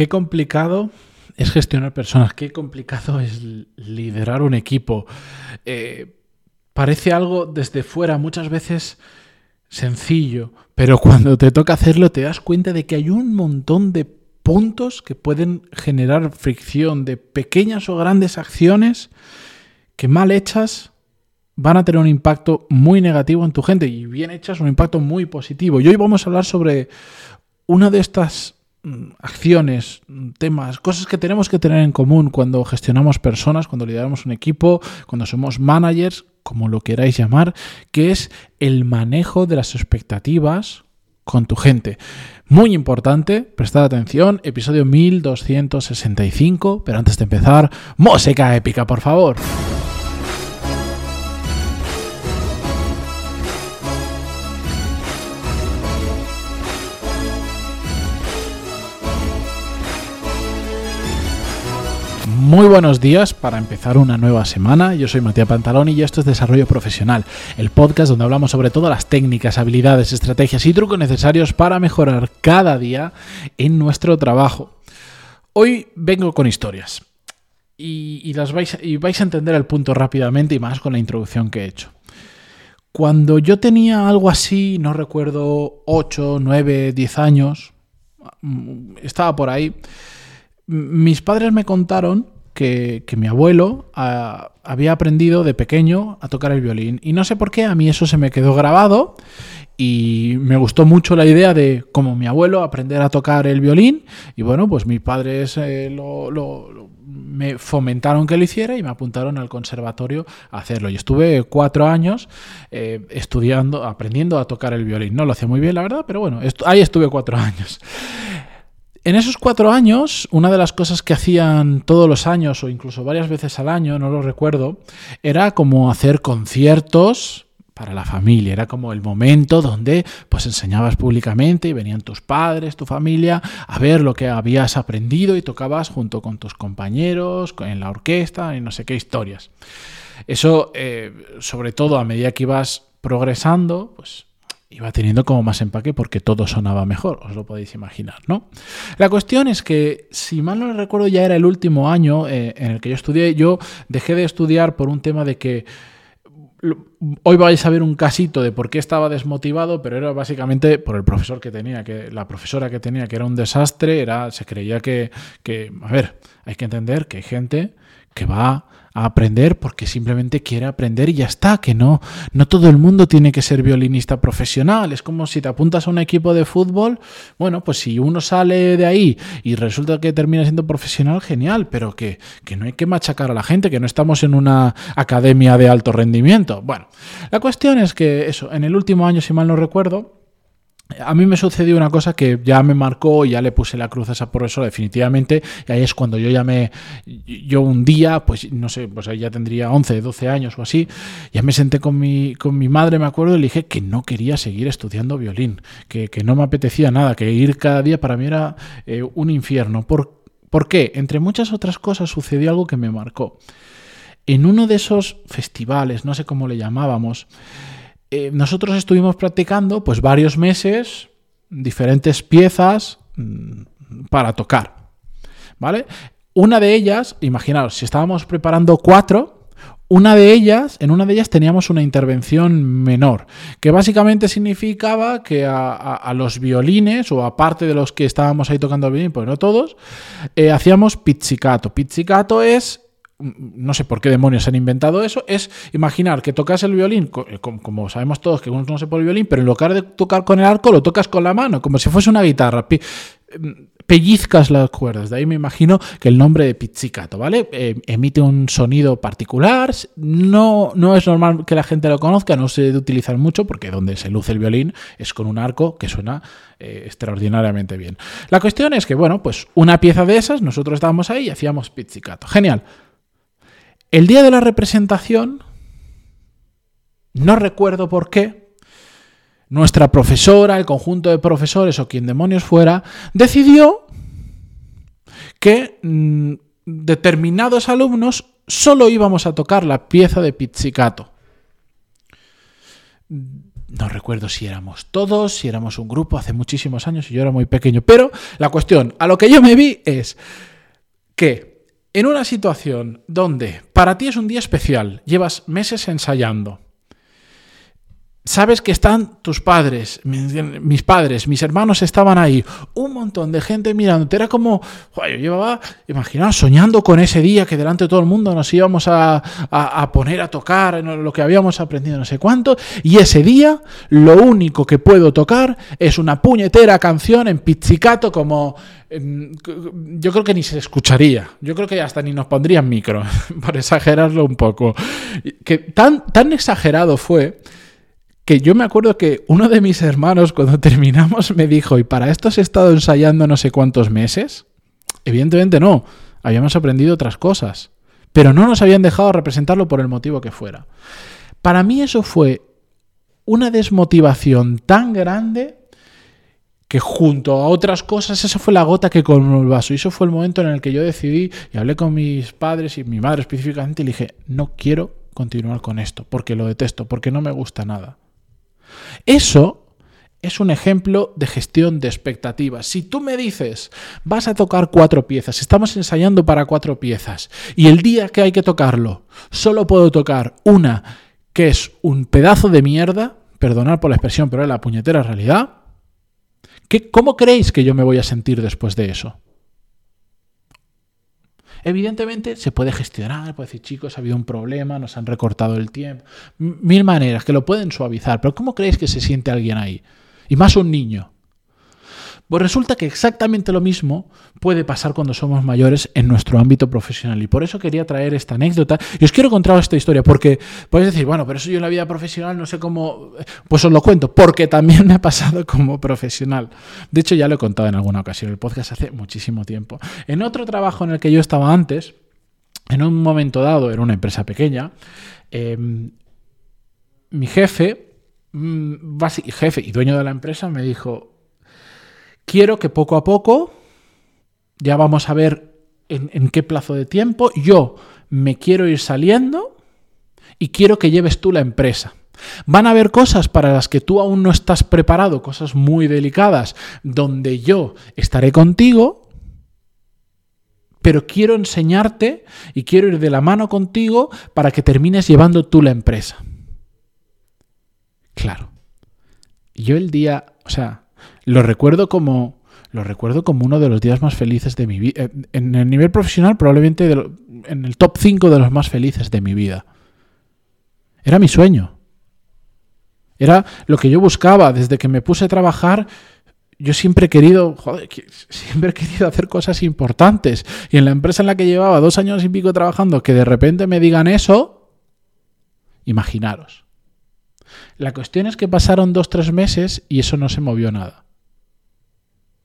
qué complicado es gestionar personas, qué complicado es liderar un equipo. Eh, parece algo desde fuera muchas veces sencillo, pero cuando te toca hacerlo te das cuenta de que hay un montón de puntos que pueden generar fricción, de pequeñas o grandes acciones que mal hechas van a tener un impacto muy negativo en tu gente y bien hechas un impacto muy positivo. Y hoy vamos a hablar sobre una de estas acciones, temas, cosas que tenemos que tener en común cuando gestionamos personas, cuando lideramos un equipo, cuando somos managers, como lo queráis llamar, que es el manejo de las expectativas con tu gente. Muy importante, prestad atención, episodio 1265, pero antes de empezar, música épica, por favor. Muy buenos días para empezar una nueva semana. Yo soy Matías Pantaloni y esto es Desarrollo Profesional, el podcast donde hablamos sobre todas las técnicas, habilidades, estrategias y trucos necesarios para mejorar cada día en nuestro trabajo. Hoy vengo con historias y, las vais, y vais a entender el punto rápidamente y más con la introducción que he hecho. Cuando yo tenía algo así, no recuerdo, 8, 9, 10 años, mm, estaba por ahí mis padres me contaron que, mi abuelo ah, había aprendido de pequeño a tocar el violín. Y no sé por qué, a mí eso se me quedó grabado y me gustó mucho la idea de, como mi abuelo, aprender a tocar el violín. Y bueno, pues mis padres eh, me fomentaron que lo hiciera y me apuntaron al conservatorio a hacerlo. Y estuve cuatro años eh, estudiando, aprendiendo a tocar el violín. No lo hacía muy bien, la verdad, pero bueno, ahí estuve cuatro años. En esos cuatro años, una de las cosas que hacían todos los años o incluso varias veces al año, no lo recuerdo, era como hacer conciertos para la familia. Era como el momento donde pues enseñabas públicamente y venían tus padres, tu familia, a ver lo que habías aprendido y tocabas junto con tus compañeros, en la orquesta y no sé qué historias. Eso, eh, sobre todo a medida que ibas progresando, pues iba teniendo como más empaque porque todo sonaba mejor, os lo podéis imaginar, ¿no? La cuestión es que, si mal no recuerdo, ya era el último año eh, en el que yo estudié, yo dejé de estudiar por un tema de que Hoy vais a ver un casito de por qué estaba desmotivado, pero era básicamente por el profesor que tenía, que la profesora que tenía, que era un desastre, era, se creía que, que a ver, hay que entender que hay gente que va a aprender porque simplemente quiere aprender y ya está, que no, no todo el mundo tiene que ser violinista profesional. Es como si te apuntas a un equipo de fútbol, bueno, pues si uno sale de ahí y resulta que termina siendo profesional, genial, pero que, que no hay que machacar a la gente, que no estamos en una academia de alto rendimiento. Bueno, la cuestión es que eso, en el último año, si mal no recuerdo, a mí me sucedió una cosa que ya me marcó ya le puse la cruz a esa profesora definitivamente. Y ahí es cuando yo me yo un día pues no sé pues ahí ya tendría 11 12 años o así ya me senté con mi con mi madre me acuerdo y le dije que no quería seguir estudiando violín que, no me apetecía nada que ir cada día para mí era eh, un infierno. ¿Por, ¿Por qué? entre muchas otras cosas sucedió algo que me marcó. En uno de esos festivales no sé cómo le llamábamos eh, nosotros estuvimos practicando pues varios meses diferentes piezas mm, para tocar. ¿Vale? Una de ellas, imaginaos, si estábamos preparando cuatro, una de ellas, en una de ellas teníamos una intervención menor, que básicamente significaba que a, los violines, o aparte de los que estábamos ahí tocando el violín, pues no todos, eh, hacíamos pizzicato. Pizzicato es no sé por qué demonios han inventado eso, es imaginar que tocas el violín, eh, como sabemos todos que uno no se pone el violín, pero en lugar de tocar con el arco, lo tocas con la mano, como si fuese una guitarra. Mm, pellizcas las cuerdas, de ahí me imagino que el nombre de pizzicato, ¿vale? Eh, emite un sonido particular, no, no es normal que la gente lo conozca, no se debe utilizar mucho porque donde se luce el violín es con un arco que suena eh, extraordinariamente bien. La cuestión es que, bueno, pues una pieza de esas, nosotros estábamos ahí y hacíamos pizzicato. Genial. El día de la representación, no recuerdo por qué, nuestra profesora, el conjunto de profesores o quien demonios fuera, decidió que mm, determinados alumnos solo íbamos a tocar la pieza de pizzicato. no recuerdo si éramos todos, si éramos un grupo, hace muchísimos años y yo era muy pequeño. Pero la cuestión, a lo que yo me vi es que en una situación donde para ti es un día especial, llevas meses ensayando, sabes que están tus padres, mis padres, mis hermanos estaban ahí, un montón de gente mirándote. Era como, yo llevaba, imaginaos, soñando con ese día que delante de todo el mundo nos íbamos a, poner a tocar lo que habíamos aprendido, no sé cuánto. Y ese día, lo único que puedo tocar es una puñetera canción en pizzicato, como. Yo creo que ni se escucharía. Yo creo que hasta ni nos pondrían micro, por exagerarlo un poco. Que tan, tan exagerado fue que yo me acuerdo que uno de mis hermanos cuando terminamos me dijo, ¿y para esto has estado ensayando no sé cuántos meses? Evidentemente no, habíamos aprendido otras cosas, pero no nos habían dejado representarlo por el motivo que fuera. Para mí eso fue una desmotivación tan grande que junto a otras cosas, esa fue la gota que colmó el vaso. Y eso fue el momento en el que yo decidí, y hablé con mis padres y mi madre específicamente, y le dije, no quiero continuar con esto, porque lo detesto, porque no me gusta nada. Eso es un ejemplo de gestión de expectativas. Si tú me dices, vas a tocar cuatro piezas, estamos ensayando para cuatro piezas, y el día que hay que tocarlo, solo puedo tocar una que es un pedazo de mierda, perdonad por la expresión, pero es la puñetera realidad, ¿qué, ¿cómo creéis que yo me voy a sentir después de eso? Evidentemente se puede gestionar, puede decir, chicos, ha habido un problema, nos han recortado el tiempo, mil maneras que lo pueden suavizar, pero ¿cómo creéis que se siente alguien ahí? Y más un niño. Pues resulta que exactamente lo mismo puede pasar cuando somos mayores en nuestro ámbito profesional. Y por eso quería traer esta anécdota. Y os quiero contar esta historia, porque podéis decir, bueno, pero eso yo en la vida profesional no sé cómo. Pues os lo cuento, porque también me ha pasado como profesional. De hecho, ya lo he contado en alguna ocasión, el podcast hace muchísimo tiempo. En otro trabajo en el que yo estaba antes, en un momento dado, era una empresa pequeña, em, mi jefe, mm, jefe y dueño de la empresa, me dijo, quiero que poco a poco, ya vamos a ver en, qué plazo de tiempo, yo me quiero ir saliendo y quiero que lleves tú la empresa. Van a haber cosas para las que tú aún no estás preparado, cosas muy delicadas, donde yo estaré contigo, pero quiero enseñarte y quiero ir de la mano contigo para que termines llevando tú la empresa. Claro. Yo el día, o sea, lo recuerdo como lo recuerdo como uno de los días más felices de mi vida. Eh, en el nivel profesional, probablemente en el top 5 de los más felices de mi vida. Era mi sueño. Era lo que yo buscaba desde que me puse a trabajar. Yo siempre he querido, joder, siempre he querido hacer cosas importantes. Y en la empresa en la que llevaba dos años y pico trabajando, que de repente me digan eso, imaginaros. La cuestión es que pasaron dos, tres meses y eso no se movió nada.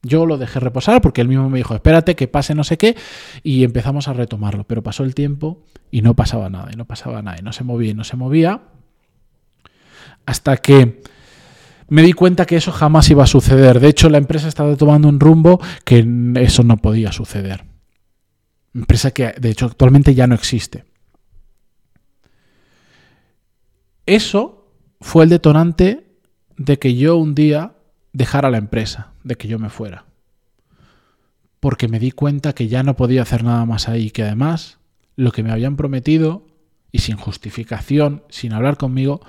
Yo lo dejé reposar porque él mismo me dijo, espérate que pase no sé qué, y empezamos a retomarlo. Pero pasó el tiempo y no pasaba nada, y no pasaba nada, y no se movía, y no se movía, hasta que me di cuenta que eso jamás iba a suceder. De hecho, la empresa estaba tomando un rumbo que eso no podía suceder. Empresa que, de hecho, actualmente ya no existe. Eso fue el detonante de que yo un día dejara la empresa de que yo me fuera. Porque me di cuenta que ya no podía hacer nada más ahí, que además lo que me habían prometido, y sin justificación, sin hablar conmigo,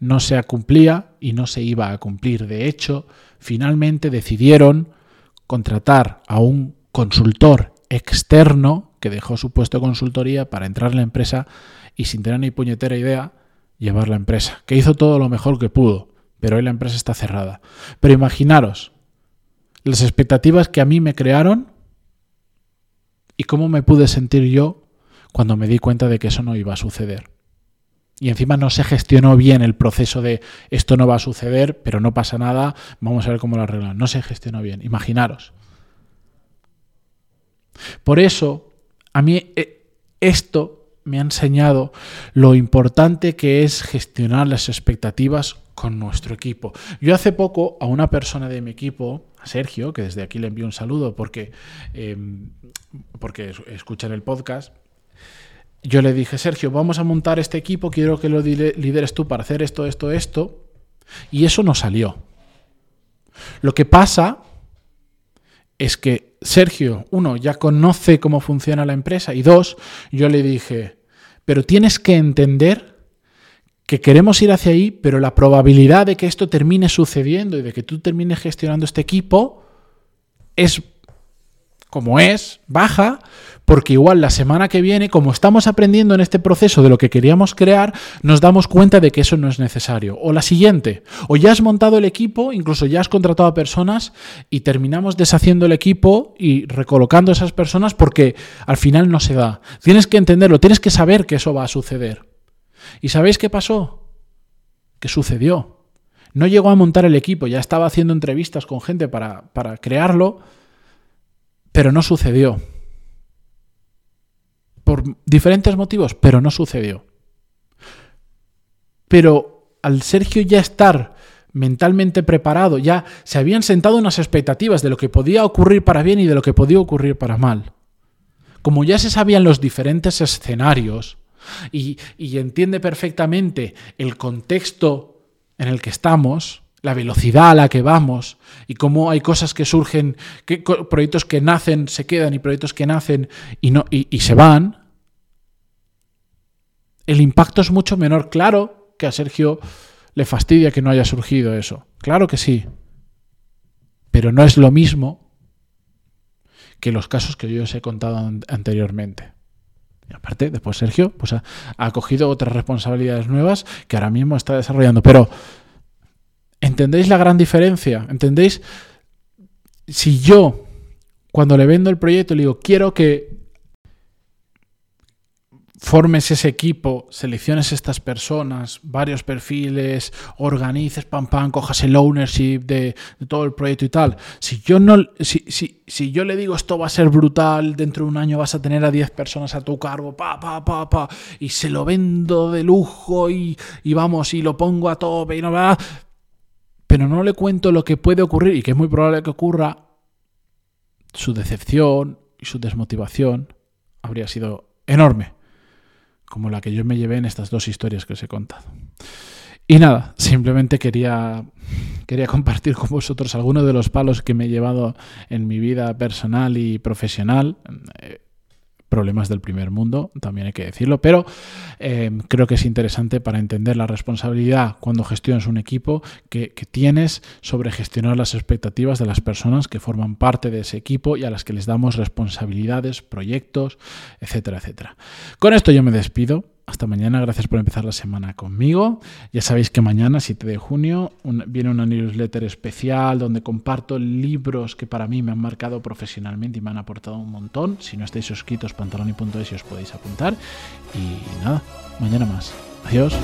no se cumplía y no se iba a cumplir. De hecho, finalmente decidieron contratar a un consultor externo que dejó su puesto de consultoría para entrar en la empresa y sin tener ni puñetera idea llevar la empresa, que hizo todo lo mejor que pudo, pero hoy la empresa está cerrada. Pero imaginaros, las expectativas que a mí me crearon y cómo me pude sentir yo cuando me di cuenta de que eso no iba a suceder. Y encima no se gestionó bien el proceso de esto no va a suceder, pero no pasa nada, vamos a ver cómo lo arreglan. No se gestionó bien, imaginaros. Por eso, a mí eh, esto me ha enseñado lo importante que es gestionar las expectativas con nuestro equipo. Yo hace poco a una persona de mi equipo, a Sergio, que desde aquí le envío un saludo porque, em, porque escuchan el podcast, yo le dije, Sergio, vamos a montar este equipo, quiero que lo lideres tú para hacer esto, esto, esto. Y eso no salió. Lo que pasa es que Sergio, uno, ya conoce cómo funciona la empresa y dos, yo le dije, pero tienes que entender que queremos ir hacia ahí, pero la probabilidad de que esto termine sucediendo y de que tú termines gestionando este equipo es como es, baja, porque igual la semana que viene, como estamos aprendiendo en este proceso de lo que queríamos crear, nos damos cuenta de que eso no es necesario. O la siguiente, o ya has montado el equipo, incluso ya has contratado a personas y terminamos deshaciendo el equipo y recolocando a esas personas porque al final no se da. Tienes que entenderlo, tienes que saber que eso va a suceder. ¿Y sabéis qué pasó? Que sucedió. No llegó a montar el equipo, ya estaba haciendo entrevistas con gente para, para crearlo pero no sucedió. Por diferentes motivos, pero no sucedió. Pero al Sergio ya estar mentalmente preparado, ya se habían sentado unas expectativas de lo que podía ocurrir para bien y de lo que podía ocurrir para mal. Como ya se sabían los diferentes escenarios y, entiende perfectamente el contexto en el que estamos, la velocidad a la que vamos y cómo hay cosas que surgen, proyectos que nacen, se quedan y proyectos que nacen y, y, se van, el impacto es mucho menor. Claro que a Sergio le fastidia que no haya surgido eso. Claro que sí. Pero no es lo mismo que los casos que yo os he contado anteriormente. Y aparte, después Sergio pues ha, ha cogido otras responsabilidades nuevas que ahora mismo está desarrollando. Pero ¿Entendéis la gran diferencia? ¿Entendéis? Si yo, cuando le vendo el proyecto, le digo, quiero que formes ese equipo, selecciones estas personas, varios perfiles, organices, pam, pam, cojas el ownership de, todo el proyecto y tal. Si yo, no, si, si, yo le digo esto va a ser brutal, dentro de un año vas a tener a 10 personas a tu cargo, pa, pa, pa, pa, y se lo vendo de lujo y, y vamos, y lo pongo a tope y no va, pero no le cuento lo que puede ocurrir y que es muy probable que ocurra, su decepción y su desmotivación habría sido enorme, como la que yo me llevé en estas dos historias que os he contado. Y nada, simplemente quería, quería compartir con vosotros algunos de los palos que me he llevado en mi vida personal y profesional. Eh, problemas del primer mundo, también hay que decirlo, pero eh, creo que es interesante para entender la responsabilidad cuando gestionas un equipo que, que, tienes sobre gestionar las expectativas de las personas que forman parte de ese equipo y a las que les damos responsabilidades, proyectos, etcétera, etcétera. Con esto yo me despido. Hasta mañana, gracias por empezar la semana conmigo. Ya sabéis que mañana, 7 de junio, viene una newsletter especial donde comparto libros que para mí me han marcado profesionalmente y me han aportado un montón. Si no estáis suscritos, pantaloni.es os podéis apuntar. Y nada, mañana más. Adiós.